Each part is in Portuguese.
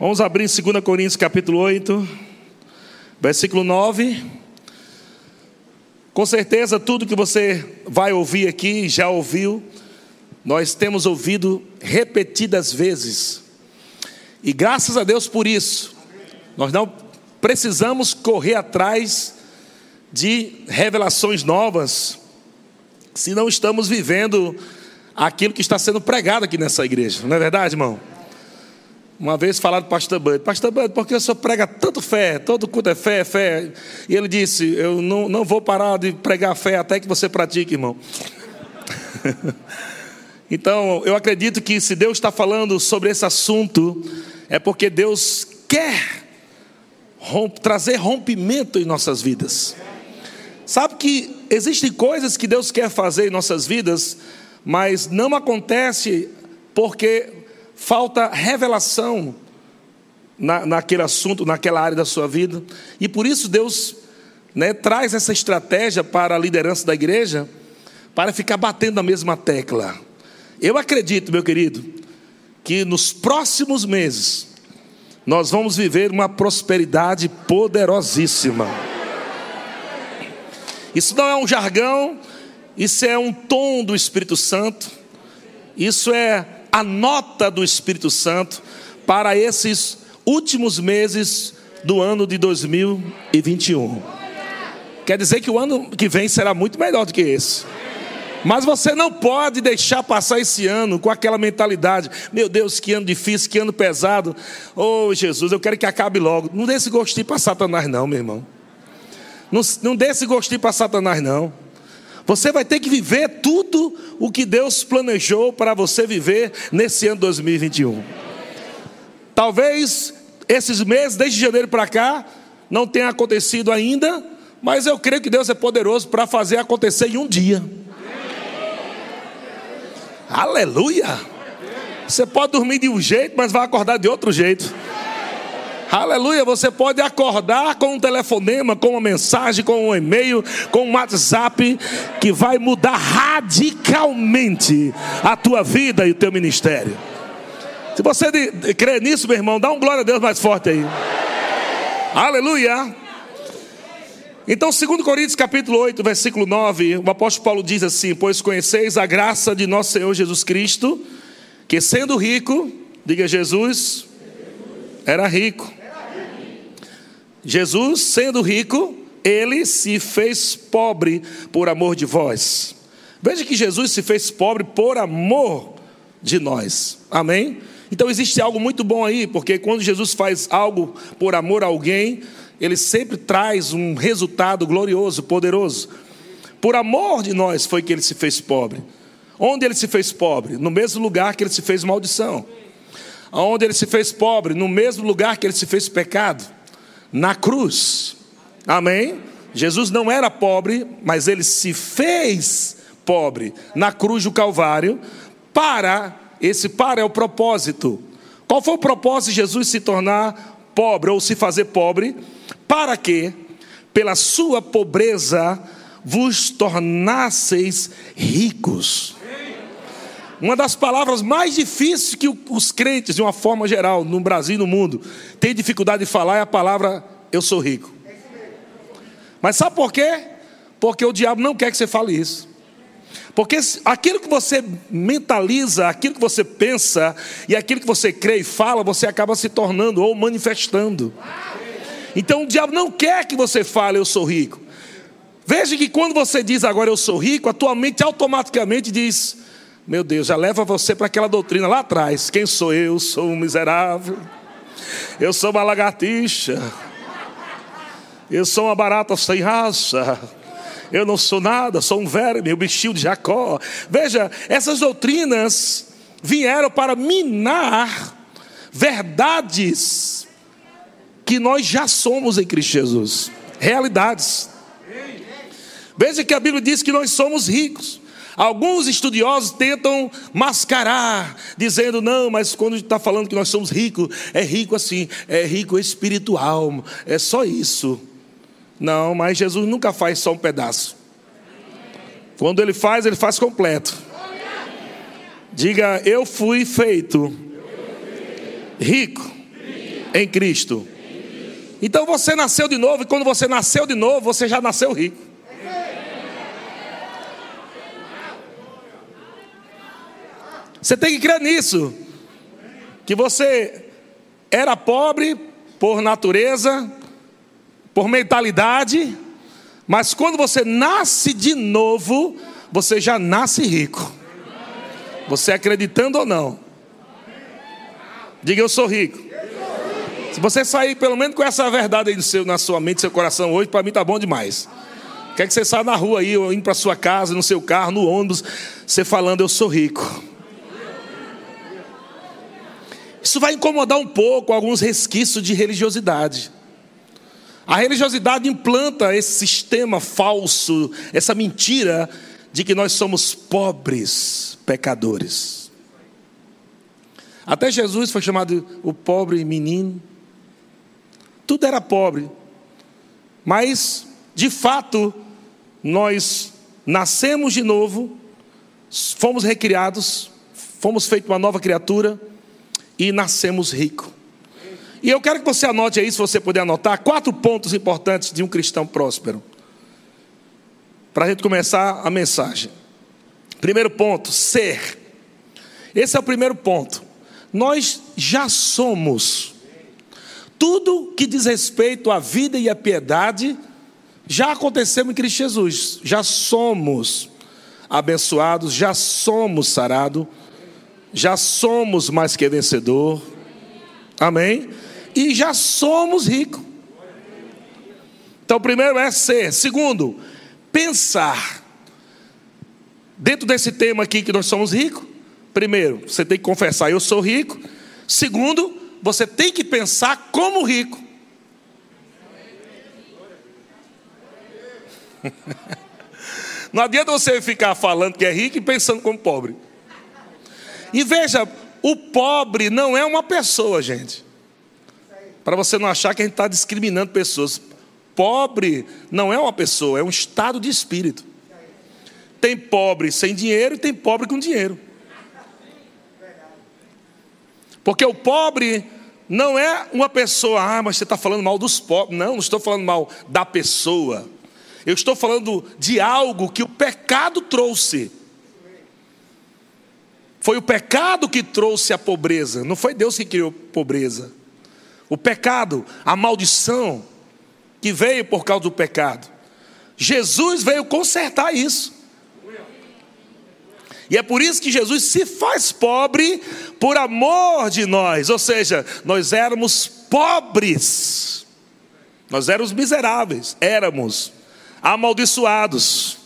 Vamos abrir em 2 Coríntios capítulo 8, versículo 9. Com certeza, tudo que você vai ouvir aqui, já ouviu, nós temos ouvido repetidas vezes. E graças a Deus por isso. Nós não precisamos correr atrás de revelações novas, se não estamos vivendo aquilo que está sendo pregado aqui nessa igreja, não é verdade, irmão? Uma vez falaram pastor Bud, pastor Bud, por que o senhor prega tanto fé? Todo culto é fé, fé. E ele disse: Eu não, não vou parar de pregar fé até que você pratique, irmão. então, eu acredito que se Deus está falando sobre esse assunto, é porque Deus quer romp, trazer rompimento em nossas vidas. Sabe que existem coisas que Deus quer fazer em nossas vidas, mas não acontece porque falta revelação na, naquele assunto, naquela área da sua vida. E por isso Deus né, traz essa estratégia para a liderança da igreja, para ficar batendo a mesma tecla. Eu acredito, meu querido, que nos próximos meses nós vamos viver uma prosperidade poderosíssima. Isso não é um jargão, isso é um tom do Espírito Santo, isso é a nota do Espírito Santo para esses últimos meses do ano de 2021. Quer dizer que o ano que vem será muito melhor do que esse. Mas você não pode deixar passar esse ano com aquela mentalidade: meu Deus, que ano difícil, que ano pesado. Oh, Jesus, eu quero que acabe logo. Não dê esse gostinho para Satanás, não, meu irmão. Não, não dê esse gostinho para Satanás, não. Você vai ter que viver tudo o que Deus planejou para você viver nesse ano 2021. Talvez esses meses, desde janeiro para cá, não tenha acontecido ainda, mas eu creio que Deus é poderoso para fazer acontecer em um dia. Aleluia! Você pode dormir de um jeito, mas vai acordar de outro jeito. Aleluia, você pode acordar com um telefonema, com uma mensagem, com um e-mail, com um WhatsApp que vai mudar radicalmente a tua vida e o teu ministério. Se você crê nisso, meu irmão, dá um glória a Deus mais forte aí. Aleluia. Então, 2 Coríntios capítulo 8, versículo 9, o apóstolo Paulo diz assim: Pois conheceis a graça de nosso Senhor Jesus Cristo, que sendo rico, diga Jesus, era rico Jesus, sendo rico, ele se fez pobre por amor de vós. Veja que Jesus se fez pobre por amor de nós. Amém? Então existe algo muito bom aí, porque quando Jesus faz algo por amor a alguém, ele sempre traz um resultado glorioso, poderoso. Por amor de nós foi que ele se fez pobre. Onde ele se fez pobre? No mesmo lugar que ele se fez maldição. Onde ele se fez pobre? No mesmo lugar que ele se fez pecado na cruz. Amém? Jesus não era pobre, mas ele se fez pobre na cruz do Calvário para esse para é o propósito. Qual foi o propósito de Jesus se tornar pobre ou se fazer pobre? Para que pela sua pobreza vos tornasseis ricos. Uma das palavras mais difíceis que os crentes, de uma forma geral, no Brasil e no mundo, têm dificuldade de falar é a palavra eu sou rico. Mas sabe por quê? Porque o diabo não quer que você fale isso. Porque aquilo que você mentaliza, aquilo que você pensa e aquilo que você crê e fala, você acaba se tornando ou manifestando. Então o diabo não quer que você fale eu sou rico. Veja que quando você diz agora eu sou rico, a tua mente automaticamente diz meu Deus, já leva você para aquela doutrina lá atrás. Quem sou eu? Sou um miserável. Eu sou uma lagartixa. Eu sou uma barata sem raça. Eu não sou nada, sou um verme, o bichinho de Jacó. Veja, essas doutrinas vieram para minar verdades que nós já somos em Cristo Jesus. Realidades. Veja que a Bíblia diz que nós somos ricos. Alguns estudiosos tentam mascarar, dizendo, não, mas quando está falando que nós somos ricos, é rico assim, é rico espiritual, é só isso. Não, mas Jesus nunca faz só um pedaço. Quando ele faz, ele faz completo. Diga, eu fui feito rico Em Cristo. Então você nasceu de novo, e quando você nasceu de novo, você já nasceu rico. Você tem que crer nisso. Que você era pobre por natureza, por mentalidade, mas quando você nasce de novo, você já nasce rico. Você acreditando ou não? Diga eu sou rico. Se você sair pelo menos com essa verdade aí seu, na sua mente, seu coração hoje, para mim tá bom demais. Quer que você saia na rua aí, ou indo para sua casa, no seu carro, no ônibus, você falando eu sou rico. Isso vai incomodar um pouco alguns resquícios de religiosidade. A religiosidade implanta esse sistema falso, essa mentira de que nós somos pobres pecadores. Até Jesus foi chamado o pobre menino. Tudo era pobre. Mas, de fato, nós nascemos de novo, fomos recriados, fomos feitos uma nova criatura e nascemos rico. E eu quero que você anote aí, se você puder anotar, quatro pontos importantes de um cristão próspero. Para a gente começar a mensagem. Primeiro ponto, ser. Esse é o primeiro ponto. Nós já somos. Tudo que diz respeito à vida e à piedade já aconteceu em Cristo Jesus. Já somos abençoados, já somos sarados, já somos mais que vencedor. Amém? E já somos ricos. Então, primeiro é ser. Segundo, pensar. Dentro desse tema aqui que nós somos ricos, primeiro, você tem que confessar, eu sou rico. Segundo, você tem que pensar como rico. Não adianta você ficar falando que é rico e pensando como pobre. E veja, o pobre não é uma pessoa, gente. Para você não achar que a gente está discriminando pessoas. Pobre não é uma pessoa, é um estado de espírito. Tem pobre sem dinheiro e tem pobre com dinheiro. Porque o pobre não é uma pessoa, ah, mas você está falando mal dos pobres. Não, não estou falando mal da pessoa. Eu estou falando de algo que o pecado trouxe. Foi o pecado que trouxe a pobreza, não foi Deus que criou pobreza. O pecado, a maldição que veio por causa do pecado. Jesus veio consertar isso. E é por isso que Jesus se faz pobre por amor de nós, ou seja, nós éramos pobres, nós éramos miseráveis, éramos amaldiçoados,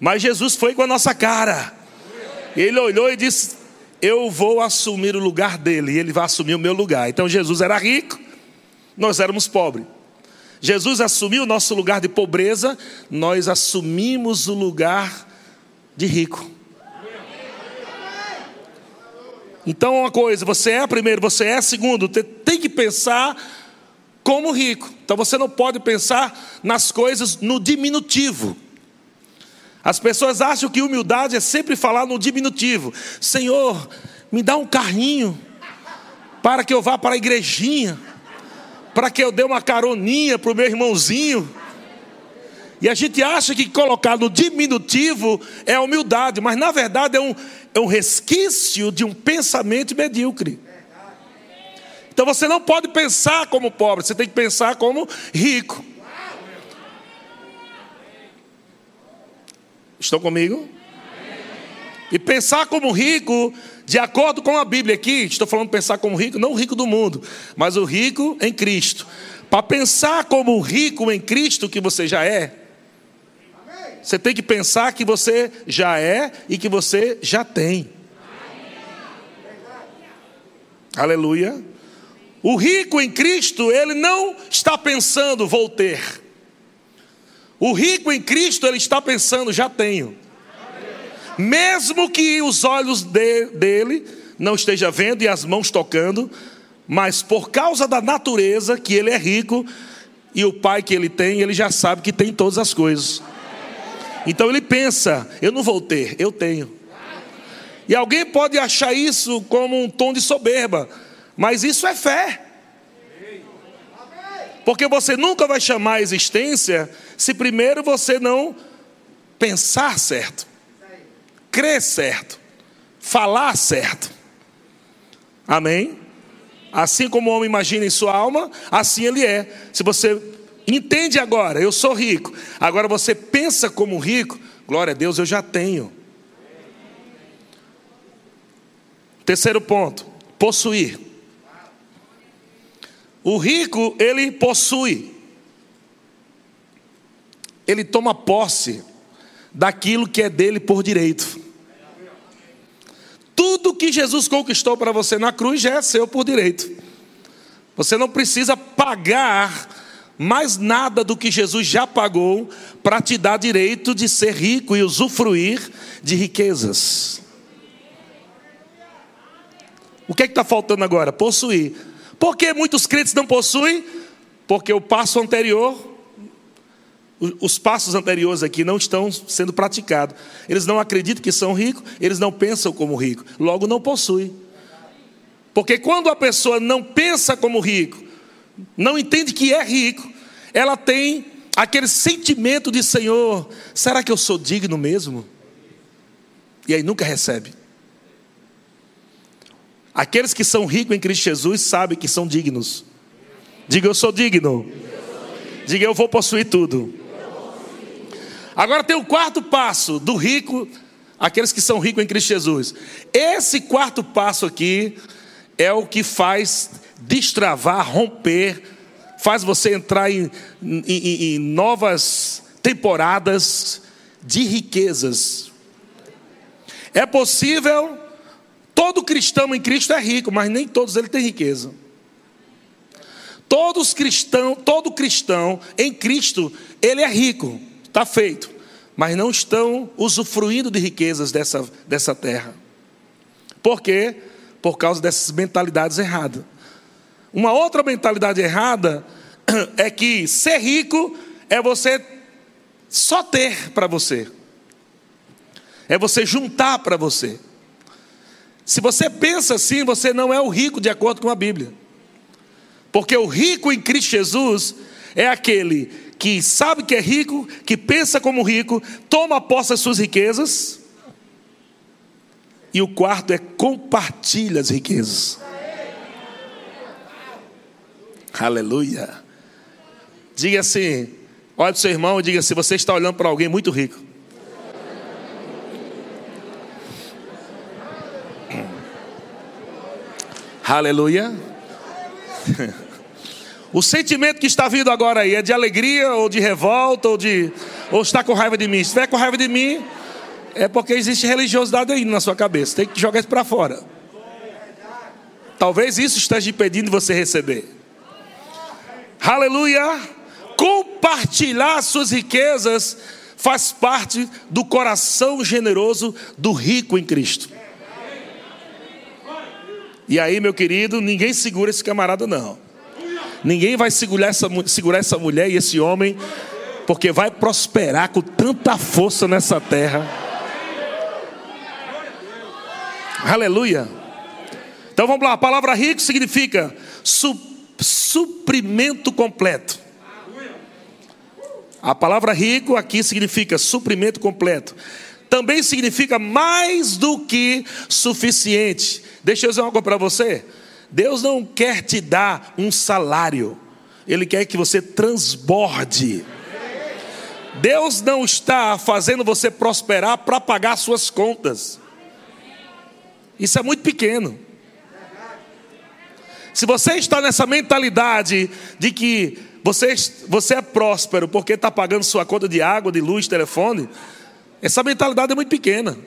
mas Jesus foi com a nossa cara, ele olhou e disse: Eu vou assumir o lugar dele, e ele vai assumir o meu lugar. Então Jesus era rico, nós éramos pobres. Jesus assumiu o nosso lugar de pobreza, nós assumimos o lugar de rico. Então, uma coisa, você é primeiro, você é segundo, tem que pensar como rico. Então, você não pode pensar nas coisas no diminutivo. As pessoas acham que humildade é sempre falar no diminutivo: Senhor, me dá um carrinho para que eu vá para a igrejinha, para que eu dê uma caroninha para o meu irmãozinho. E a gente acha que colocar no diminutivo é humildade, mas na verdade é um, é um resquício de um pensamento medíocre. Então você não pode pensar como pobre, você tem que pensar como rico. Estão comigo? E pensar como rico, de acordo com a Bíblia aqui, estou falando pensar como rico, não o rico do mundo, mas o rico em Cristo. Para pensar como rico em Cristo que você já é, você tem que pensar que você já é e que você já tem. Aleluia. O rico em Cristo, ele não está pensando, vou ter. O rico em Cristo, ele está pensando, já tenho. Mesmo que os olhos de, dele não estejam vendo e as mãos tocando, mas por causa da natureza que ele é rico e o pai que ele tem, ele já sabe que tem todas as coisas. Então ele pensa: eu não vou ter, eu tenho. E alguém pode achar isso como um tom de soberba, mas isso é fé. Porque você nunca vai chamar a existência se primeiro você não pensar certo, crer certo, falar certo. Amém? Assim como o homem imagina em sua alma, assim ele é. Se você entende agora, eu sou rico, agora você pensa como rico, glória a Deus, eu já tenho. Terceiro ponto, possuir. O rico, ele possui. Ele toma posse daquilo que é dele por direito. Tudo que Jesus conquistou para você na cruz já é seu por direito. Você não precisa pagar mais nada do que Jesus já pagou para te dar direito de ser rico e usufruir de riquezas. O que é está faltando agora? Possuir. Por que muitos crentes não possuem? Porque o passo anterior os passos anteriores aqui não estão sendo praticados. Eles não acreditam que são ricos, eles não pensam como rico, logo não possuem. Porque quando a pessoa não pensa como rico, não entende que é rico, ela tem aquele sentimento de Senhor, será que eu sou digno mesmo? E aí nunca recebe. Aqueles que são ricos em Cristo Jesus sabem que são dignos. Diga eu sou digno. Diga eu vou possuir tudo. Agora tem o quarto passo do rico, aqueles que são ricos em Cristo Jesus. Esse quarto passo aqui é o que faz destravar, romper, faz você entrar em, em, em novas temporadas de riquezas. É possível, todo cristão em Cristo é rico, mas nem todos ele tem riqueza. Todos cristão, todo cristão em Cristo, ele é rico está feito, mas não estão usufruindo de riquezas dessa, dessa terra. Por quê? Por causa dessas mentalidades erradas. Uma outra mentalidade errada é que ser rico é você só ter para você, é você juntar para você. Se você pensa assim, você não é o rico de acordo com a Bíblia. Porque o rico em Cristo Jesus é aquele que sabe que é rico, que pensa como rico, toma posse das suas riquezas. E o quarto é compartilha as riquezas. Aleluia. Diga assim: olha para o seu irmão e diga assim: você está olhando para alguém muito rico. Aleluia. O sentimento que está vindo agora aí é de alegria ou de revolta ou de ou está com raiva de mim. Se estiver com raiva de mim, é porque existe religiosidade aí na sua cabeça. Tem que jogar isso para fora. Talvez isso esteja impedindo você receber. Aleluia! Compartilhar suas riquezas faz parte do coração generoso do rico em Cristo. E aí, meu querido, ninguém segura esse camarada, não. Ninguém vai segurar essa, segurar essa mulher e esse homem, porque vai prosperar com tanta força nessa terra. Aleluia. Então vamos lá, a palavra rico significa su, suprimento completo. A palavra rico aqui significa suprimento completo. Também significa mais do que suficiente. Deixa eu dizer coisa para você. Deus não quer te dar um salário, Ele quer que você transborde. Deus não está fazendo você prosperar para pagar suas contas. Isso é muito pequeno. Se você está nessa mentalidade de que você, você é próspero porque está pagando sua conta de água, de luz, telefone, essa mentalidade é muito pequena.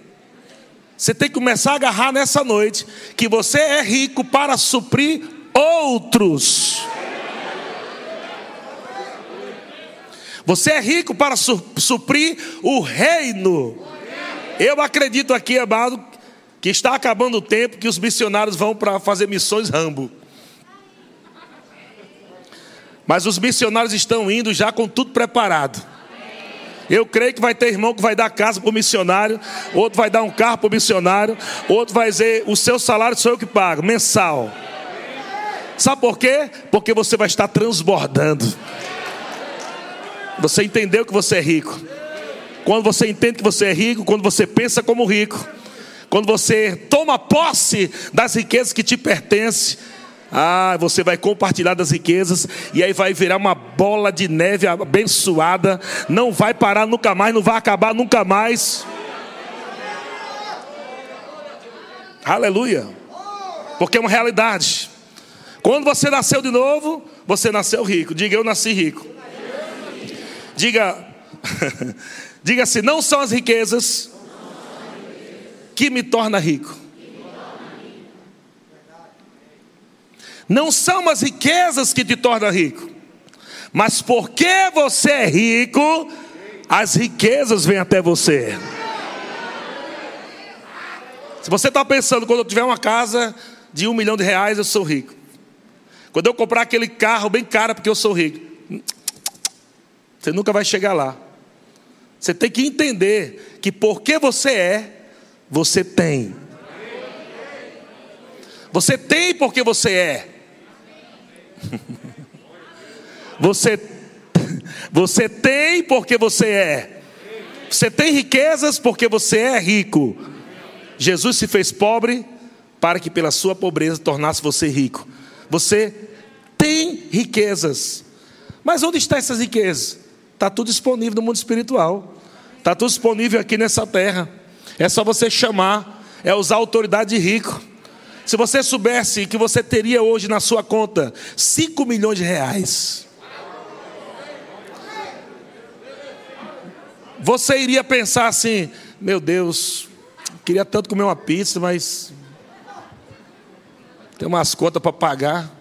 Você tem que começar a agarrar nessa noite que você é rico para suprir outros. Você é rico para su suprir o reino. Eu acredito aqui, amado, que está acabando o tempo que os missionários vão para fazer missões Rambo. Mas os missionários estão indo já com tudo preparado. Eu creio que vai ter irmão que vai dar casa para o missionário, outro vai dar um carro para o missionário, outro vai dizer: o seu salário sou eu que pago, mensal. Sabe por quê? Porque você vai estar transbordando. Você entendeu que você é rico. Quando você entende que você é rico, quando você pensa como rico, quando você toma posse das riquezas que te pertencem, ah, você vai compartilhar das riquezas e aí vai virar uma bola de neve abençoada, não vai parar nunca mais, não vai acabar nunca mais. Aleluia. Porque é uma realidade. Quando você nasceu de novo, você nasceu rico. Diga, eu nasci rico. Diga, diga assim: não são as riquezas que me torna rico. Não são as riquezas que te tornam rico, mas porque você é rico, as riquezas vêm até você. Se você está pensando, quando eu tiver uma casa de um milhão de reais, eu sou rico. Quando eu comprar aquele carro bem caro, porque eu sou rico. Você nunca vai chegar lá. Você tem que entender que porque você é, você tem. Você tem porque você é. Você, você tem porque você é. Você tem riquezas porque você é rico. Jesus se fez pobre para que pela sua pobreza tornasse você rico. Você tem riquezas. Mas onde estão essas riquezas? Está tudo disponível no mundo espiritual. Está tudo disponível aqui nessa terra. É só você chamar, é usar a autoridade de rico. Se você soubesse que você teria hoje na sua conta 5 milhões de reais, você iria pensar assim: meu Deus, Queria tanto comer uma pizza, mas tem umas contas para pagar.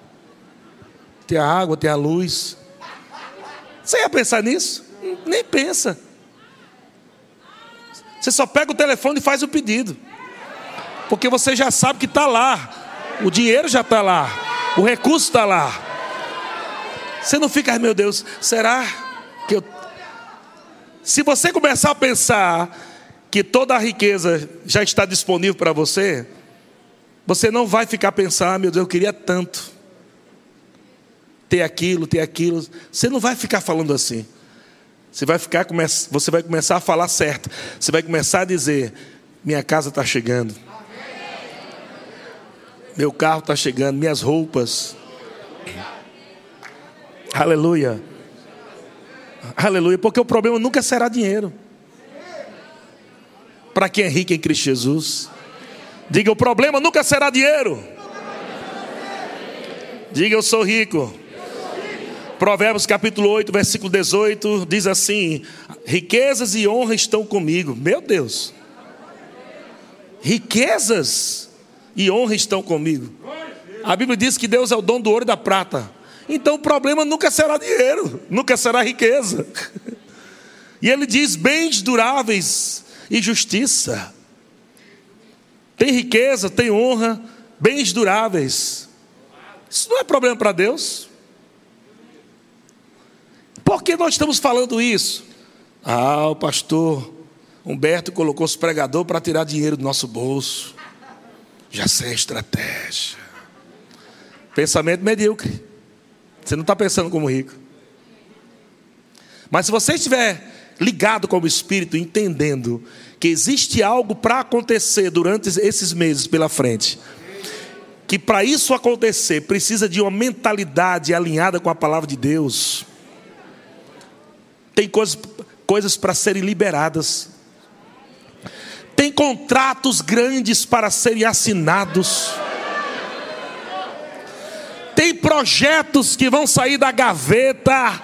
Tem a água, tem a luz. Você ia pensar nisso? Nem pensa. Você só pega o telefone e faz o pedido. Porque você já sabe que está lá. O dinheiro já está lá. O recurso está lá. Você não fica, meu Deus, será que eu. Se você começar a pensar que toda a riqueza já está disponível para você, você não vai ficar pensando, ah, meu Deus, eu queria tanto ter aquilo, ter aquilo. Você não vai ficar falando assim. Você vai ficar, você vai começar a falar certo. Você vai começar a dizer: minha casa está chegando, meu carro está chegando, minhas roupas. Aleluia. Aleluia, porque o problema nunca será dinheiro para quem é rico em Cristo Jesus. Diga: o problema nunca será dinheiro. Diga: eu sou rico. Provérbios capítulo 8, versículo 18 diz assim: riquezas e honra estão comigo. Meu Deus, riquezas e honra estão comigo. A Bíblia diz que Deus é o dono do ouro e da prata. Então o problema nunca será dinheiro, nunca será riqueza. E ele diz: bens duráveis e justiça. Tem riqueza, tem honra, bens duráveis. Isso não é problema para Deus. Por que nós estamos falando isso? Ah, o pastor Humberto colocou os pregadores para tirar dinheiro do nosso bolso. Já sei a estratégia. Pensamento medíocre. Você não está pensando como rico. Mas se você estiver ligado com o Espírito, entendendo que existe algo para acontecer durante esses meses pela frente. Que para isso acontecer precisa de uma mentalidade alinhada com a palavra de Deus. Tem coisas, coisas para serem liberadas. Tem contratos grandes para serem assinados. Tem projetos que vão sair da gaveta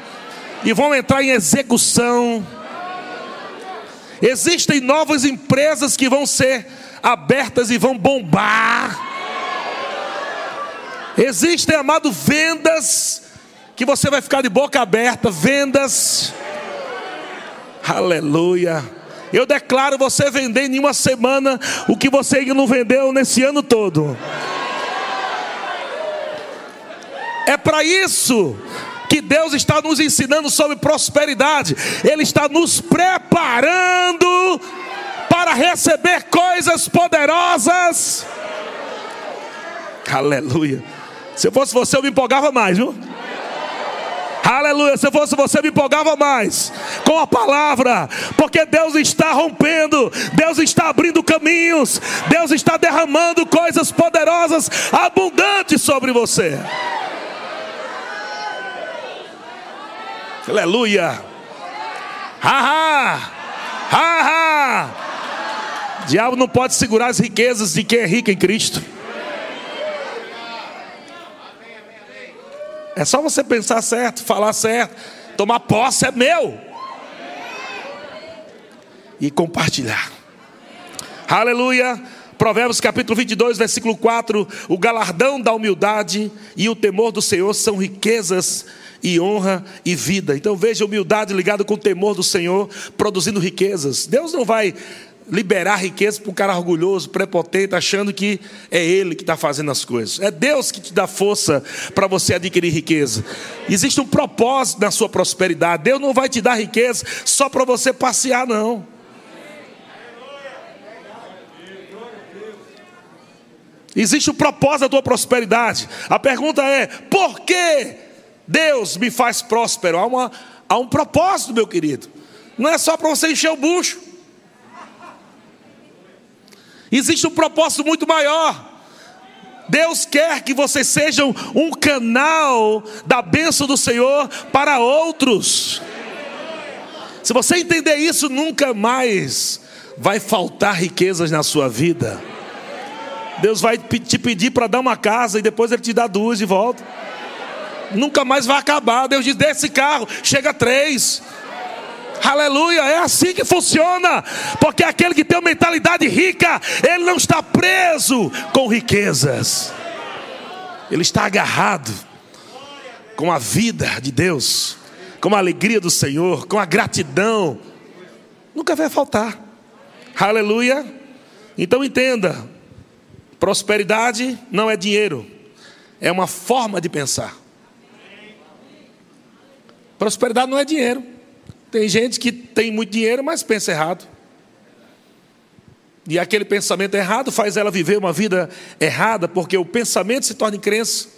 e vão entrar em execução. Existem novas empresas que vão ser abertas e vão bombar. Existem, amado, vendas que você vai ficar de boca aberta, vendas. Aleluia. Eu declaro você vender em uma semana o que você não vendeu nesse ano todo. É para isso que Deus está nos ensinando sobre prosperidade, Ele está nos preparando para receber coisas poderosas. Aleluia. Se eu fosse você, eu me empolgava mais, viu? Aleluia. Se fosse você, me empolgava mais com a palavra, porque Deus está rompendo, Deus está abrindo caminhos, Deus está derramando coisas poderosas, abundantes sobre você. Aleluia. Ha, ha. Ha, ha. Diabo não pode segurar as riquezas de quem é rico em Cristo. É só você pensar certo, falar certo, tomar posse é meu. E compartilhar. Aleluia. Provérbios capítulo 22, versículo 4: O galardão da humildade e o temor do Senhor são riquezas e honra e vida. Então veja humildade ligada com o temor do Senhor, produzindo riquezas. Deus não vai liberar riqueza para um cara orgulhoso, prepotente, achando que é ele que está fazendo as coisas. É Deus que te dá força para você adquirir riqueza. Existe um propósito na sua prosperidade. Deus não vai te dar riqueza só para você passear, não. Existe um propósito da tua prosperidade. A pergunta é: por que Deus me faz próspero? Há, uma, há um propósito, meu querido. Não é só para você encher o bucho. Existe um propósito muito maior. Deus quer que vocês sejam um canal da bênção do Senhor para outros. Se você entender isso, nunca mais vai faltar riquezas na sua vida. Deus vai te pedir para dar uma casa e depois Ele te dá duas de volta. Nunca mais vai acabar. Deus diz: desse carro, chega três. Aleluia, é assim que funciona. Porque aquele que tem uma mentalidade rica, ele não está preso com riquezas. Ele está agarrado com a vida de Deus, com a alegria do Senhor, com a gratidão. Nunca vai faltar. Aleluia. Então entenda: prosperidade não é dinheiro, é uma forma de pensar. Prosperidade não é dinheiro. Tem gente que tem muito dinheiro, mas pensa errado. E aquele pensamento errado faz ela viver uma vida errada, porque o pensamento se torna em crença.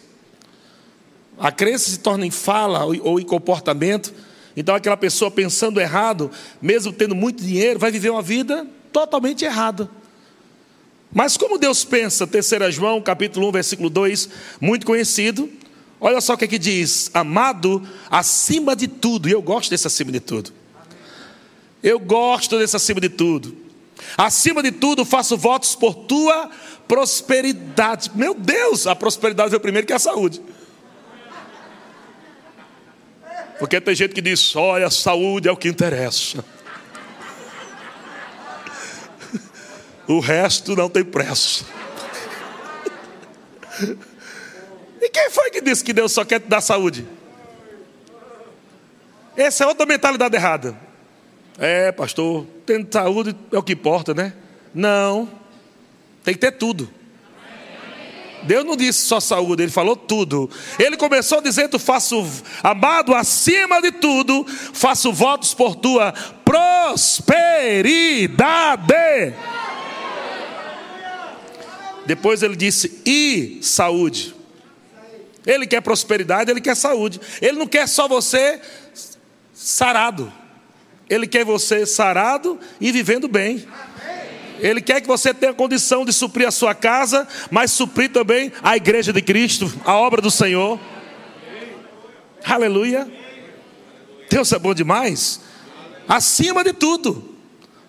A crença se torna em fala ou em comportamento. Então aquela pessoa pensando errado, mesmo tendo muito dinheiro, vai viver uma vida totalmente errada. Mas como Deus pensa, 3 João, capítulo 1, versículo 2, muito conhecido, Olha só o que, é que diz: amado acima de tudo, e eu gosto desse acima de tudo. Eu gosto desse acima de tudo. Acima de tudo, faço votos por tua prosperidade. Meu Deus, a prosperidade veio primeiro que a saúde. Porque tem gente que diz: olha, a saúde é o que interessa. O resto não tem preço. E quem foi que disse que Deus só quer te dar saúde? Essa é outra mentalidade errada. É, pastor, tendo saúde é o que importa, né? Não, tem que ter tudo. Deus não disse só saúde, ele falou tudo. Ele começou dizendo: Faço, amado, acima de tudo, faço votos por tua prosperidade. Depois ele disse: E saúde. Ele quer prosperidade, ele quer saúde. Ele não quer só você sarado. Ele quer você sarado e vivendo bem. Ele quer que você tenha condição de suprir a sua casa, mas suprir também a igreja de Cristo, a obra do Senhor. Aleluia. Deus é bom demais. Acima de tudo,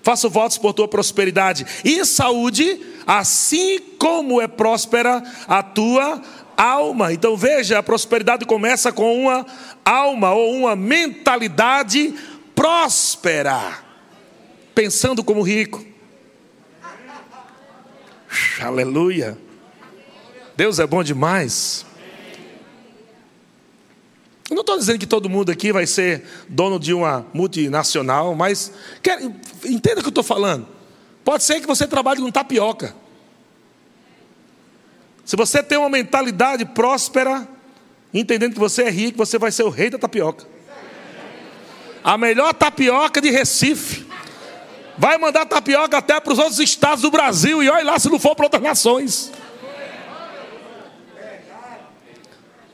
faço votos por tua prosperidade e saúde, assim como é próspera a tua alma. Então veja, a prosperidade começa com uma alma ou uma mentalidade próspera, pensando como rico. Aleluia. Deus é bom demais. Eu não estou dizendo que todo mundo aqui vai ser dono de uma multinacional, mas quer, entenda o que eu estou falando. Pode ser que você trabalhe com tapioca. Se você tem uma mentalidade próspera, entendendo que você é rico, você vai ser o rei da tapioca. A melhor tapioca de Recife. Vai mandar tapioca até para os outros estados do Brasil e olha lá se não for para outras nações.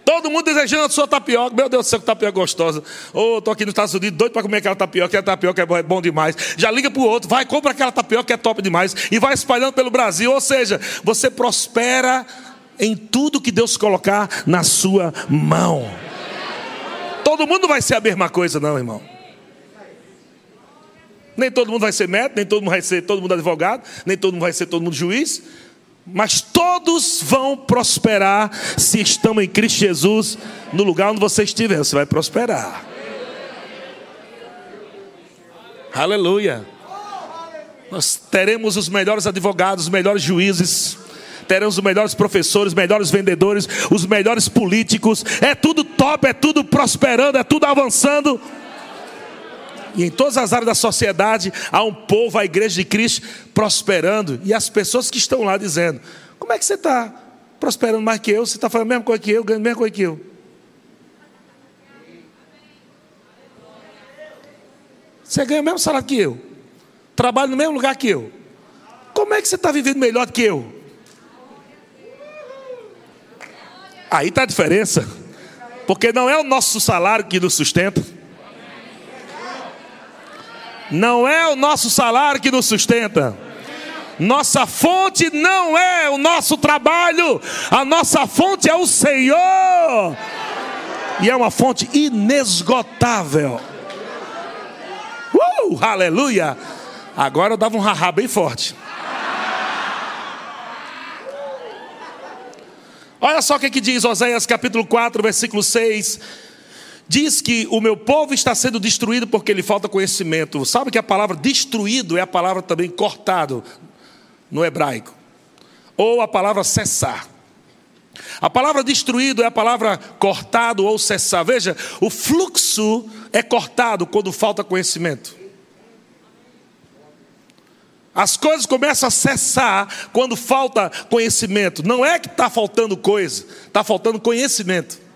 Todo mundo desejando a sua tapioca. Meu Deus do céu, que tapioca gostosa. Ô, oh, tô aqui nos Estados Unidos, doido para comer aquela tapioca, que a tapioca é bom demais. Já liga pro outro, vai, compra aquela tapioca que é top demais. E vai espalhando pelo Brasil. Ou seja, você prospera em tudo que Deus colocar na sua mão. Todo mundo vai ser a mesma coisa, não, irmão. Nem todo mundo vai ser médico, nem todo mundo vai ser todo mundo advogado, nem todo mundo vai ser todo mundo juiz. Mas todos vão prosperar se estão em Cristo Jesus, no lugar onde você estiver, você vai prosperar. Aleluia. Nós teremos os melhores advogados, os melhores juízes, teremos os melhores professores, os melhores vendedores, os melhores políticos. É tudo top, é tudo prosperando, é tudo avançando. E em todas as áreas da sociedade há um povo, a igreja de Cristo, prosperando. E as pessoas que estão lá dizendo: Como é que você está prosperando mais que eu? Você está fazendo a mesma coisa que eu, ganhando a mesma coisa que eu. Você ganha o mesmo salário que eu. Trabalha no mesmo lugar que eu. Como é que você está vivendo melhor do que eu? Aí está a diferença. Porque não é o nosso salário que nos sustenta. Não é o nosso salário que nos sustenta. Nossa fonte não é o nosso trabalho, a nossa fonte é o Senhor, e é uma fonte inesgotável. Uh, aleluia! Agora eu dava um rarra bem forte. Olha só o que, que diz Oséias capítulo 4, versículo 6 diz que o meu povo está sendo destruído porque lhe falta conhecimento. Sabe que a palavra destruído é a palavra também cortado no hebraico, ou a palavra cessar. A palavra destruído é a palavra cortado ou cessar. Veja, o fluxo é cortado quando falta conhecimento. As coisas começam a cessar quando falta conhecimento. Não é que está faltando coisa, está faltando conhecimento.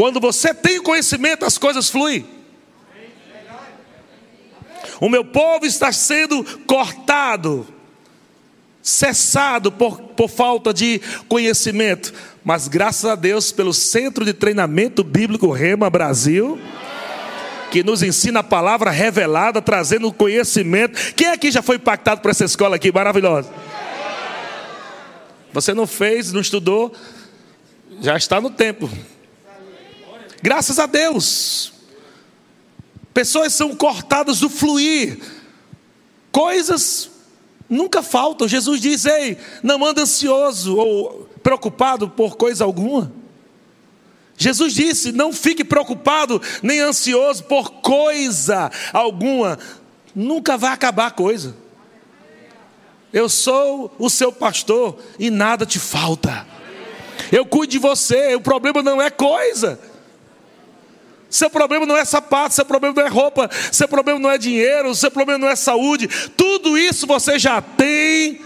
Quando você tem conhecimento, as coisas fluem. O meu povo está sendo cortado, cessado por, por falta de conhecimento. Mas graças a Deus pelo Centro de Treinamento Bíblico Rema Brasil, que nos ensina a palavra revelada, trazendo conhecimento. Quem aqui já foi impactado por essa escola aqui maravilhosa? Você não fez, não estudou, já está no tempo. Graças a Deus. Pessoas são cortadas do fluir. Coisas nunca faltam. Jesus diz: Ei, não anda ansioso ou preocupado por coisa alguma. Jesus disse: Não fique preocupado nem ansioso por coisa alguma. Nunca vai acabar a coisa. Eu sou o seu pastor e nada te falta. Eu cuido de você. O problema não é coisa. Seu problema não é sapato, seu problema não é roupa, seu problema não é dinheiro, seu problema não é saúde. Tudo isso você já tem,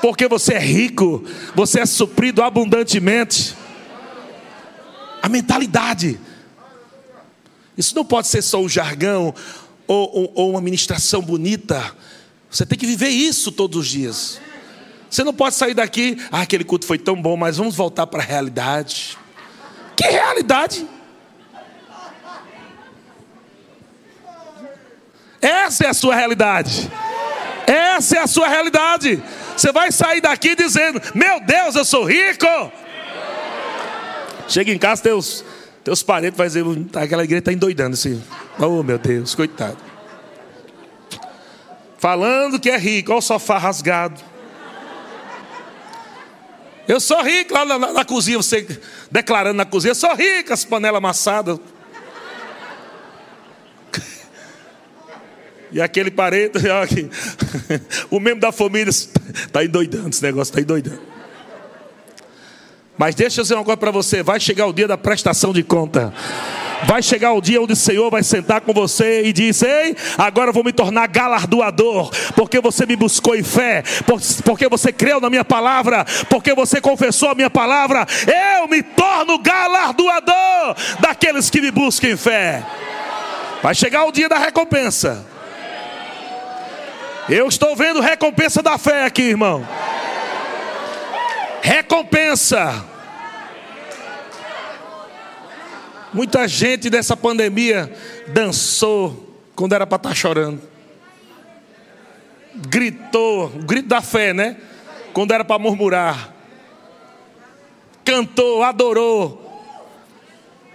porque você é rico, você é suprido abundantemente. A mentalidade. Isso não pode ser só um jargão ou, ou, ou uma ministração bonita. Você tem que viver isso todos os dias. Você não pode sair daqui, ah, aquele culto foi tão bom, mas vamos voltar para a realidade. Que realidade? Essa é a sua realidade. Essa é a sua realidade. Você vai sair daqui dizendo: Meu Deus, eu sou rico. Chega em casa, teus, teus parentes vão dizer: Aquela igreja está endoidando assim. Oh, meu Deus, coitado. Falando que é rico, olha o sofá rasgado. Eu sou rico lá na, na, na cozinha, você declarando na cozinha: Sou rico, as panelas amassadas. E aquele parente, o membro da família está endoidando, esse negócio está endoidando. Mas deixa eu dizer uma coisa para você: vai chegar o dia da prestação de conta. Vai chegar o dia onde o Senhor vai sentar com você e diz: Ei, agora eu vou me tornar galardoador, porque você me buscou em fé, porque você creu na minha palavra, porque você confessou a minha palavra. Eu me torno galardoador daqueles que me buscam em fé. Vai chegar o dia da recompensa. Eu estou vendo recompensa da fé aqui, irmão. recompensa. Muita gente dessa pandemia dançou quando era para estar tá chorando. Gritou, o grito da fé, né? Quando era para murmurar. Cantou, adorou.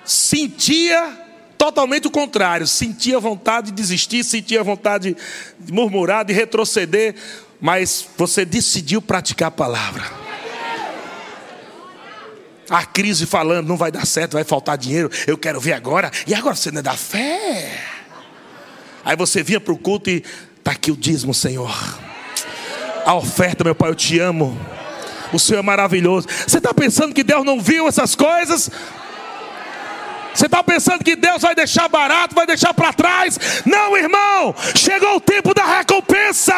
Sentia totalmente o contrário. Sentia vontade de desistir, sentia vontade de murmurar, de retroceder, mas você decidiu praticar a palavra. A crise falando, não vai dar certo, vai faltar dinheiro, eu quero ver agora. E agora você não é da fé. Aí você vinha para o culto e está aqui o dízimo, Senhor. A oferta, meu Pai, eu te amo. O Senhor é maravilhoso. Você está pensando que Deus não viu essas coisas? Você está pensando que Deus vai deixar barato, vai deixar para trás? Não, irmão. Chegou o tempo da recompensa.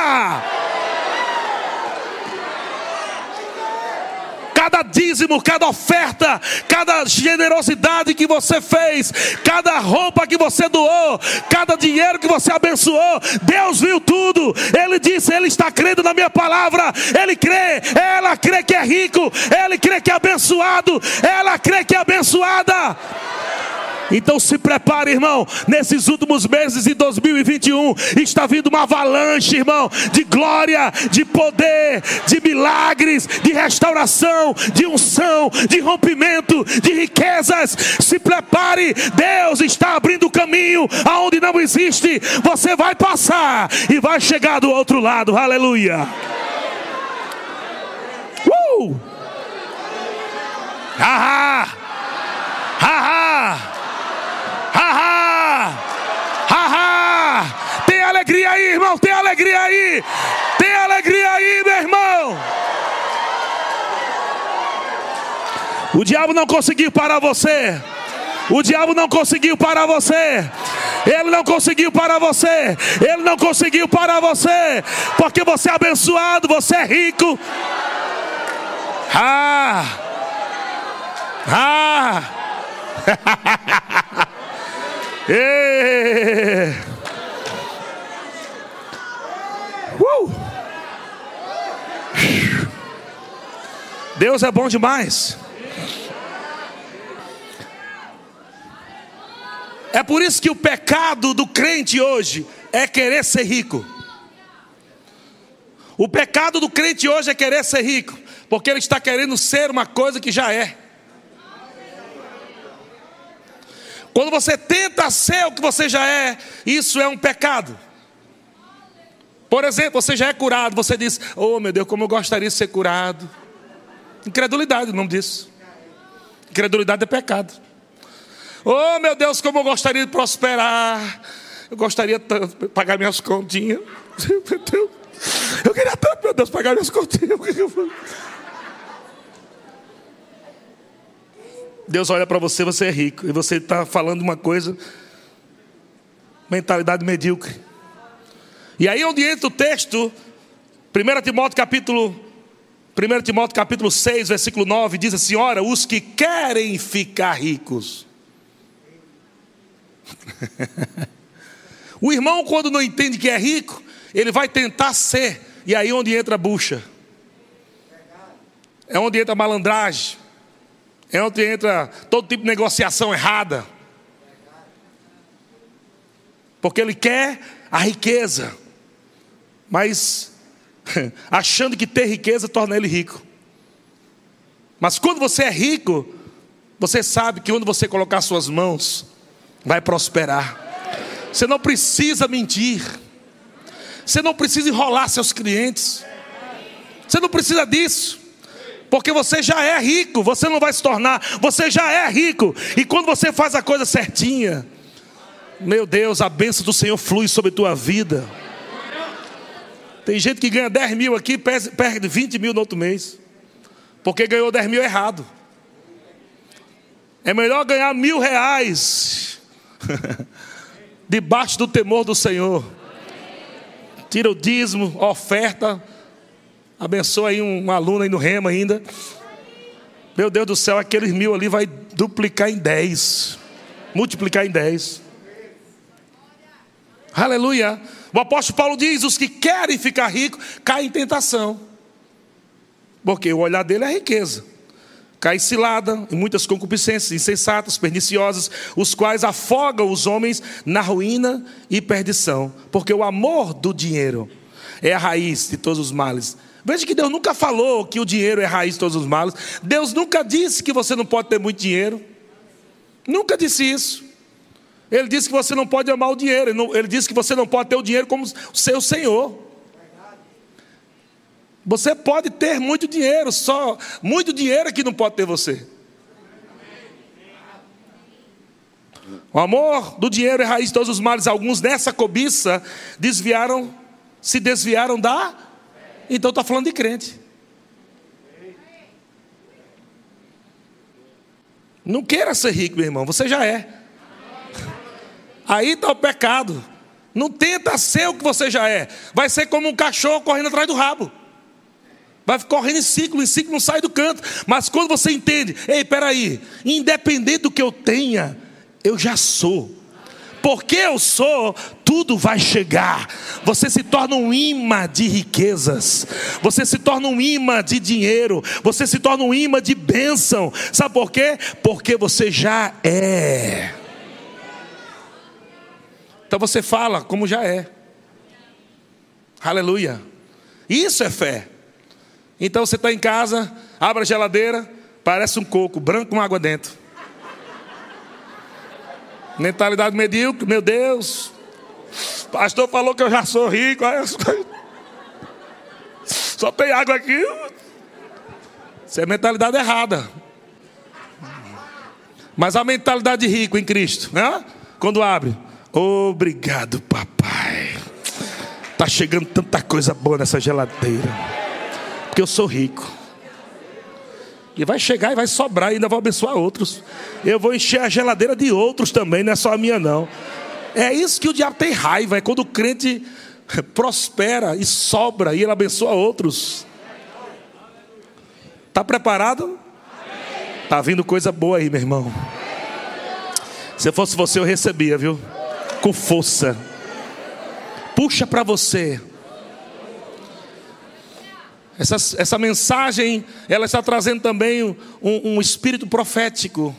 cada dízimo, cada oferta, cada generosidade que você fez, cada roupa que você doou, cada dinheiro que você abençoou, Deus viu tudo. Ele disse: Ele está crendo na minha palavra. Ele crê, ela crê que é rico, ele crê que é abençoado, ela crê que é abençoada. Então se prepare, irmão. Nesses últimos meses de 2021 está vindo uma avalanche, irmão, de glória, de poder, de milagres, de restauração, de unção, de rompimento, de riquezas. Se prepare, Deus está abrindo o caminho aonde não existe. Você vai passar e vai chegar do outro lado. Aleluia. Uh! ha ha ha, ha, ha. Tem alegria aí, irmão, tem alegria aí. Tem alegria aí, meu irmão. O diabo não conseguiu parar você. O diabo não conseguiu parar você. Ele não conseguiu parar você. Ele não conseguiu parar você. Porque você é abençoado, você é rico. Ah! Ah! E... Uh! Deus é bom demais. É por isso que o pecado do crente hoje é querer ser rico. O pecado do crente hoje é querer ser rico, porque ele está querendo ser uma coisa que já é. Quando você tenta ser o que você já é, isso é um pecado. Por exemplo, você já é curado, você diz: Oh meu Deus, como eu gostaria de ser curado. Incredulidade, o nome disso. Incredulidade é pecado. Oh meu Deus, como eu gostaria de prosperar. Eu gostaria tanto de pagar minhas continhas. Meu Deus, eu queria tanto, meu Deus, pagar minhas continhas. Deus olha para você, você é rico, e você está falando uma coisa, mentalidade medíocre. E aí onde entra o texto, 1 Timóteo capítulo 1 Timóteo capítulo 6, versículo 9, diz assim: Ora, os que querem ficar ricos. o irmão, quando não entende que é rico, ele vai tentar ser, e aí onde entra a bucha, é onde entra a malandragem, é onde entra todo tipo de negociação errada. Porque ele quer a riqueza, mas achando que ter riqueza torna ele rico. Mas quando você é rico, você sabe que onde você colocar suas mãos, vai prosperar. Você não precisa mentir. Você não precisa enrolar seus clientes. Você não precisa disso porque você já é rico, você não vai se tornar, você já é rico, e quando você faz a coisa certinha, meu Deus, a bênção do Senhor flui sobre tua vida. Tem gente que ganha 10 mil aqui, perde 20 mil no outro mês, porque ganhou 10 mil errado. É melhor ganhar mil reais debaixo do temor do Senhor. Tira o dízimo, oferta, Abençoa aí um, aluno aí no Rema ainda. Meu Deus do céu, aqueles mil ali vai duplicar em dez. Multiplicar em dez. Aleluia. O apóstolo Paulo diz: os que querem ficar ricos caem em tentação. Porque o olhar dele é riqueza. Cai cilada em muitas concupiscências insensatas, perniciosas, os quais afogam os homens na ruína e perdição. Porque o amor do dinheiro é a raiz de todos os males. Veja que Deus nunca falou que o dinheiro é a raiz de todos os males. Deus nunca disse que você não pode ter muito dinheiro. Nunca disse isso. Ele disse que você não pode amar o dinheiro. Ele disse que você não pode ter o dinheiro como seu senhor. Você pode ter muito dinheiro, só muito dinheiro é que não pode ter você. O amor do dinheiro é raiz de todos os males. Alguns nessa cobiça desviaram, se desviaram da. Então está falando de crente. Não queira ser rico, meu irmão, você já é. Aí está o pecado. Não tenta ser o que você já é. Vai ser como um cachorro correndo atrás do rabo. Vai correndo em ciclo, em ciclo não sai do canto. Mas quando você entende, ei, peraí, independente do que eu tenha, eu já sou. Porque eu sou, tudo vai chegar. Você se torna um imã de riquezas. Você se torna um imã de dinheiro. Você se torna um imã de bênção. Sabe por quê? Porque você já é. Então você fala como já é. Aleluia. Isso é fé. Então você está em casa, abre a geladeira, parece um coco, branco com água dentro. Mentalidade medíocre, meu Deus. Pastor falou que eu já sou rico. Só tem água aqui. Isso é mentalidade errada. Mas a mentalidade de rico em Cristo, né? Quando abre, obrigado, papai. Tá chegando tanta coisa boa nessa geladeira porque eu sou rico. E vai chegar e vai sobrar e ainda vou abençoar outros. Eu vou encher a geladeira de outros também, não é só a minha não. É isso que o diabo tem raiva, é quando o crente prospera e sobra e ele abençoa outros. Está preparado? Está vindo coisa boa aí, meu irmão. Se fosse você, eu recebia, viu? Com força. Puxa para você. Essa, essa mensagem, ela está trazendo também um, um espírito profético.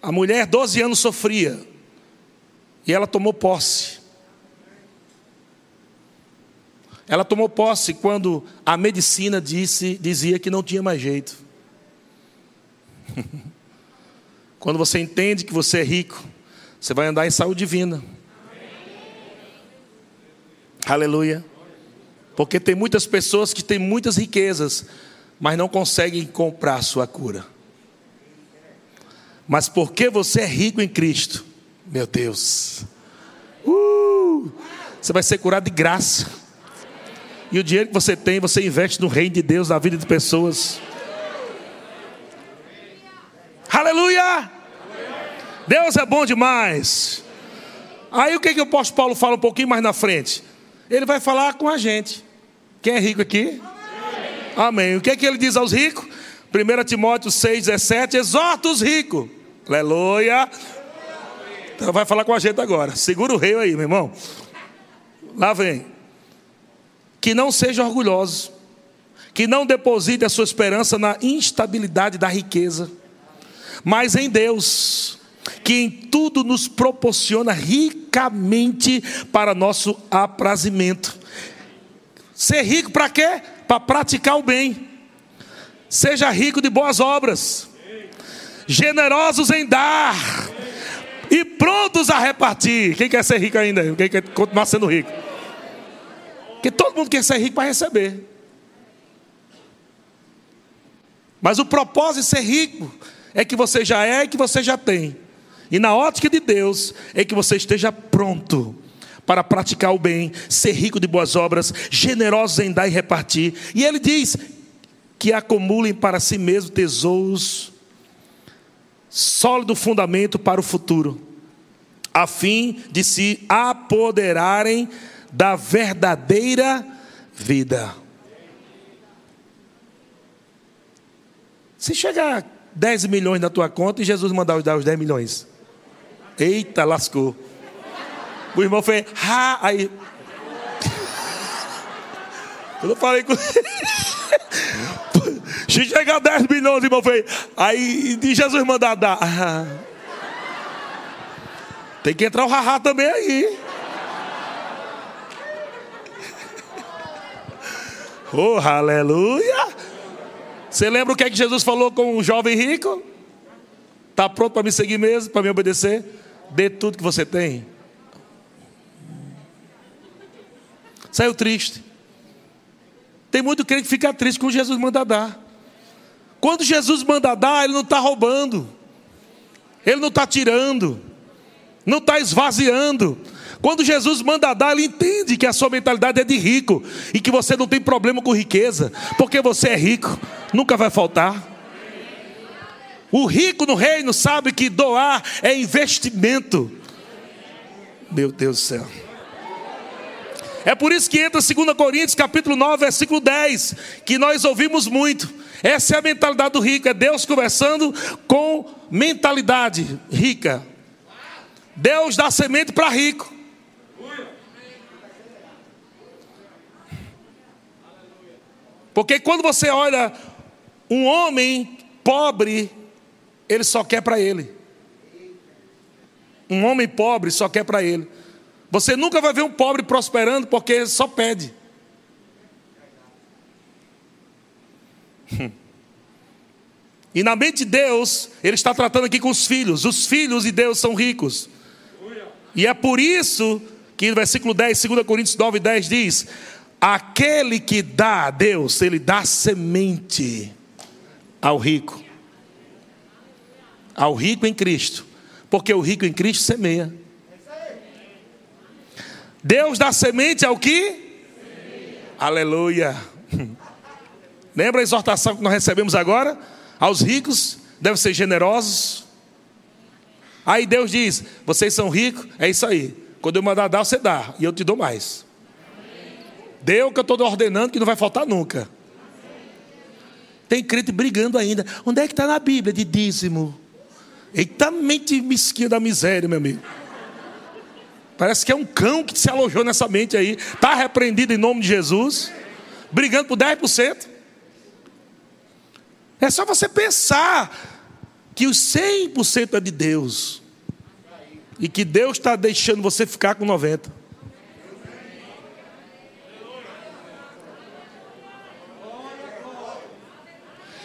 A mulher, 12 anos, sofria. E ela tomou posse. Ela tomou posse quando a medicina disse, dizia que não tinha mais jeito. quando você entende que você é rico, você vai andar em saúde divina. Aleluia. Porque tem muitas pessoas que têm muitas riquezas, mas não conseguem comprar a sua cura. Mas porque você é rico em Cristo, meu Deus, uh, você vai ser curado de graça. E o dinheiro que você tem, você investe no reino de Deus, na vida de pessoas. Aleluia! Deus é bom demais. Aí o que, que o apóstolo Paulo fala um pouquinho mais na frente? Ele vai falar com a gente. Quem é rico aqui? Amém. O que é que ele diz aos ricos? 1 Timóteo 6,17: exorta os ricos. Aleluia. Então vai falar com a gente agora. Segura o rei aí, meu irmão. Lá vem. Que não seja orgulhoso. Que não deposite a sua esperança na instabilidade da riqueza. Mas em Deus que em tudo nos proporciona ricamente para nosso aprazimento. Ser rico para quê? Para praticar o bem. Seja rico de boas obras, generosos em dar e prontos a repartir. Quem quer ser rico ainda? Quem quer continuar sendo rico? Porque todo mundo quer ser rico para receber. Mas o propósito de ser rico é que você já é e que você já tem. E na ótica de Deus é que você esteja pronto para praticar o bem, ser rico de boas obras, generoso em dar e repartir. E ele diz que acumulem para si mesmo tesouros, sólido fundamento para o futuro, a fim de se apoderarem da verdadeira vida. Se chegar 10 milhões na tua conta e Jesus mandar dar os 10 milhões. Eita, lascou. O irmão fez, ha, aí. Quando eu falei com. Se chegar a 10 milhões, irmão, foi. Aí de Jesus mandar dar. Tem que entrar o rará também aí. Oh, aleluia! Você lembra o que é que Jesus falou com o jovem rico? Está pronto para me seguir mesmo, para me obedecer? Dê tudo que você tem. Saiu triste. Tem muito crente que fica triste quando Jesus manda dar. Quando Jesus manda dar, ele não está roubando, ele não está tirando, não está esvaziando. Quando Jesus manda dar, ele entende que a sua mentalidade é de rico e que você não tem problema com riqueza, porque você é rico, nunca vai faltar. O rico no reino sabe que doar é investimento. Meu Deus do céu. É por isso que entra 2 Coríntios capítulo 9, versículo 10, que nós ouvimos muito. Essa é a mentalidade do rico, é Deus conversando com mentalidade rica. Deus dá semente para rico. Porque quando você olha um homem pobre, ele só quer para ele. Um homem pobre só quer para ele. Você nunca vai ver um pobre prosperando porque ele só pede. E na mente de Deus, Ele está tratando aqui com os filhos. Os filhos de Deus são ricos. E é por isso que no versículo 10, 2 Coríntios 9, 10 diz: Aquele que dá a Deus, ele dá semente ao rico. Ao rico em Cristo. Porque o rico em Cristo semeia. Deus dá semente ao que? Aleluia. Lembra a exortação que nós recebemos agora? Aos ricos devem ser generosos. Aí Deus diz: vocês são ricos, é isso aí. Quando eu mandar dar, você dá, e eu te dou mais. O que eu estou ordenando, que não vai faltar nunca. Tem crente brigando ainda. Onde é que está na Bíblia de dízimo? Eita mente mesquinha da miséria, meu amigo. Parece que é um cão que se alojou nessa mente aí. Está repreendido em nome de Jesus. Brigando por 10%. É só você pensar que os 100% é de Deus. E que Deus está deixando você ficar com 90%.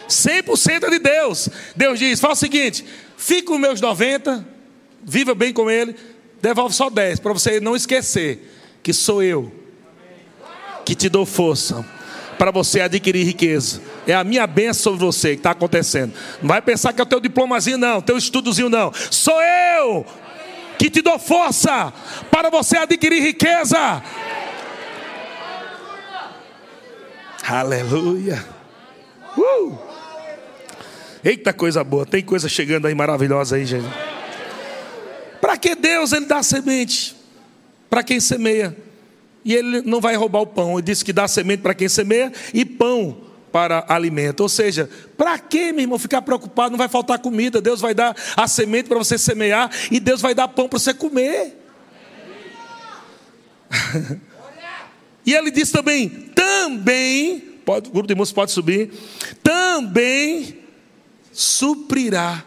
100% é de Deus. Deus diz: fala o seguinte, fica com meus 90, viva bem com ele, devolve só 10, para você não esquecer que sou eu que te dou força para você adquirir riqueza. É a minha bênção sobre você que está acontecendo. Não vai pensar que é o teu diplomazinho, não, teu estudozinho, não. Sou eu que te dou força para você adquirir riqueza. Aleluia. Uh! Eita coisa boa, tem coisa chegando aí maravilhosa aí, gente. Para que Deus ele dá semente? Para quem semeia. E ele não vai roubar o pão. Ele disse que dá semente para quem semeia e pão para alimento. Ou seja, para que, meu irmão, ficar preocupado? Não vai faltar comida. Deus vai dar a semente para você semear e Deus vai dar pão para você comer. e ele disse também: também, pode, o grupo de músicos pode subir, também suprirá.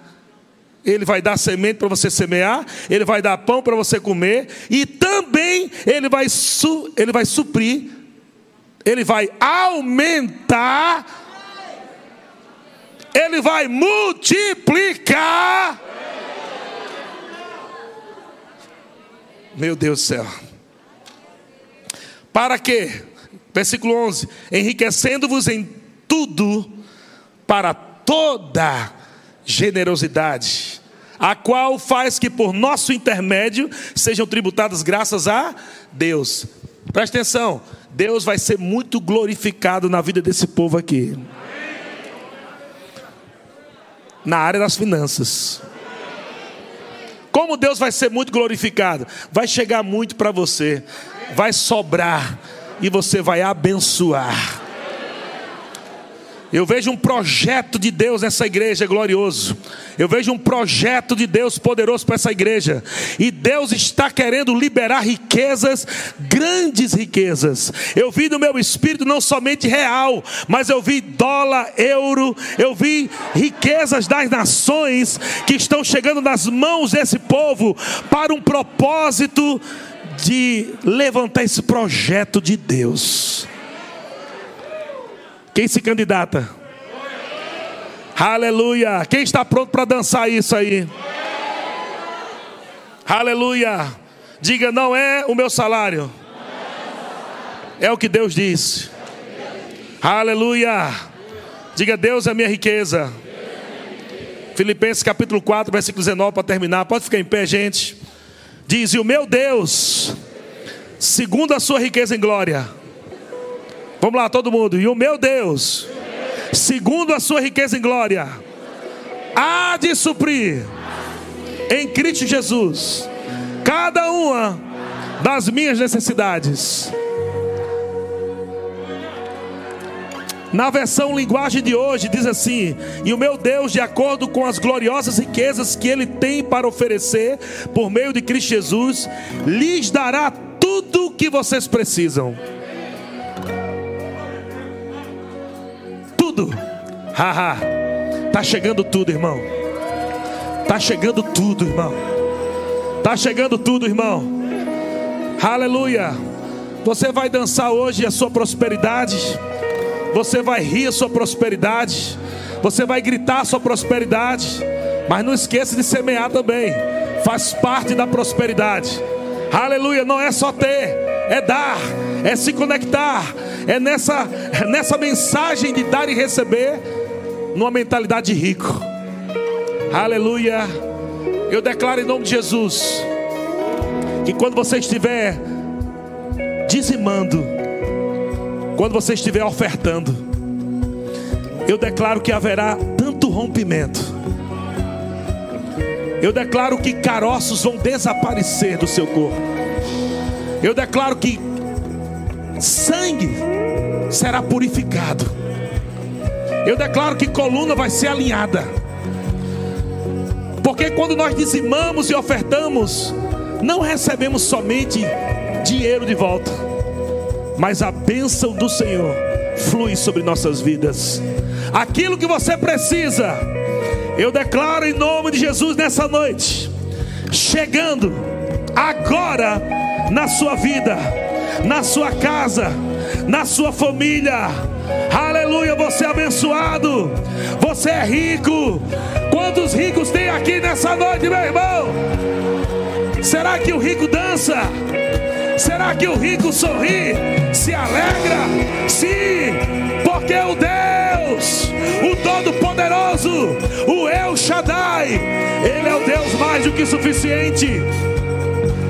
Ele vai dar semente para você semear, ele vai dar pão para você comer, e também ele vai, su, ele vai suprir, ele vai aumentar, ele vai multiplicar. Meu Deus do céu. Para quê? Versículo 11: Enriquecendo-vos em tudo para toda generosidade, a qual faz que por nosso intermédio sejam tributadas graças a Deus. Presta atenção, Deus vai ser muito glorificado na vida desse povo aqui. Na área das finanças. Como Deus vai ser muito glorificado? Vai chegar muito para você, vai sobrar e você vai abençoar. Eu vejo um projeto de Deus nessa igreja glorioso. Eu vejo um projeto de Deus poderoso para essa igreja. E Deus está querendo liberar riquezas, grandes riquezas. Eu vi no meu espírito não somente real, mas eu vi dólar, euro, eu vi riquezas das nações que estão chegando nas mãos desse povo para um propósito de levantar esse projeto de Deus. Quem se candidata? Aleluia. Quem está pronto para dançar isso aí? Aleluia. Diga, não é o meu salário. É o que Deus disse. Aleluia. Diga, Deus é minha riqueza. Filipenses capítulo 4, versículo 19, para terminar. Pode ficar em pé, gente. Diz: E o meu Deus, segundo a sua riqueza em glória Vamos lá, todo mundo. E o meu Deus, segundo a sua riqueza em glória, há de suprir em Cristo Jesus cada uma das minhas necessidades. Na versão linguagem de hoje diz assim: E o meu Deus, de acordo com as gloriosas riquezas que Ele tem para oferecer por meio de Cristo Jesus, lhes dará tudo o que vocês precisam. Tudo. Haha. Tá chegando tudo, irmão. Tá chegando tudo, irmão. Tá chegando tudo, irmão. Aleluia. Você vai dançar hoje a sua prosperidade. Você vai rir a sua prosperidade. Você vai gritar a sua prosperidade. Mas não esqueça de semear também. Faz parte da prosperidade. Aleluia. Não é só ter, é dar, é se conectar, é nessa, é nessa mensagem de dar e receber, numa mentalidade de rico. Aleluia. Eu declaro em nome de Jesus que quando você estiver dizimando, quando você estiver ofertando, eu declaro que haverá tanto rompimento. Eu declaro que caroços vão desaparecer do seu corpo. Eu declaro que sangue será purificado. Eu declaro que coluna vai ser alinhada. Porque quando nós dizimamos e ofertamos, não recebemos somente dinheiro de volta, mas a bênção do Senhor flui sobre nossas vidas. Aquilo que você precisa, eu declaro em nome de Jesus nessa noite, chegando agora na sua vida na sua casa, na sua família. Aleluia, você é abençoado. Você é rico. Quantos ricos tem aqui nessa noite, meu irmão? Será que o rico dança? Será que o rico sorri? Se alegra? Sim, porque o Deus, o Todo-Poderoso, o El Shaddai, Ele é o Deus mais do que suficiente.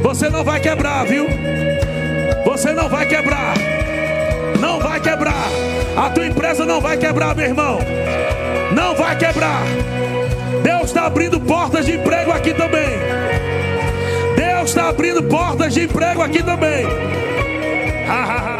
Você não vai quebrar, viu? Você não vai quebrar. Não vai quebrar. A tua empresa não vai quebrar, meu irmão. Não vai quebrar. Deus está abrindo portas de emprego aqui também. Deus está abrindo portas de emprego aqui também.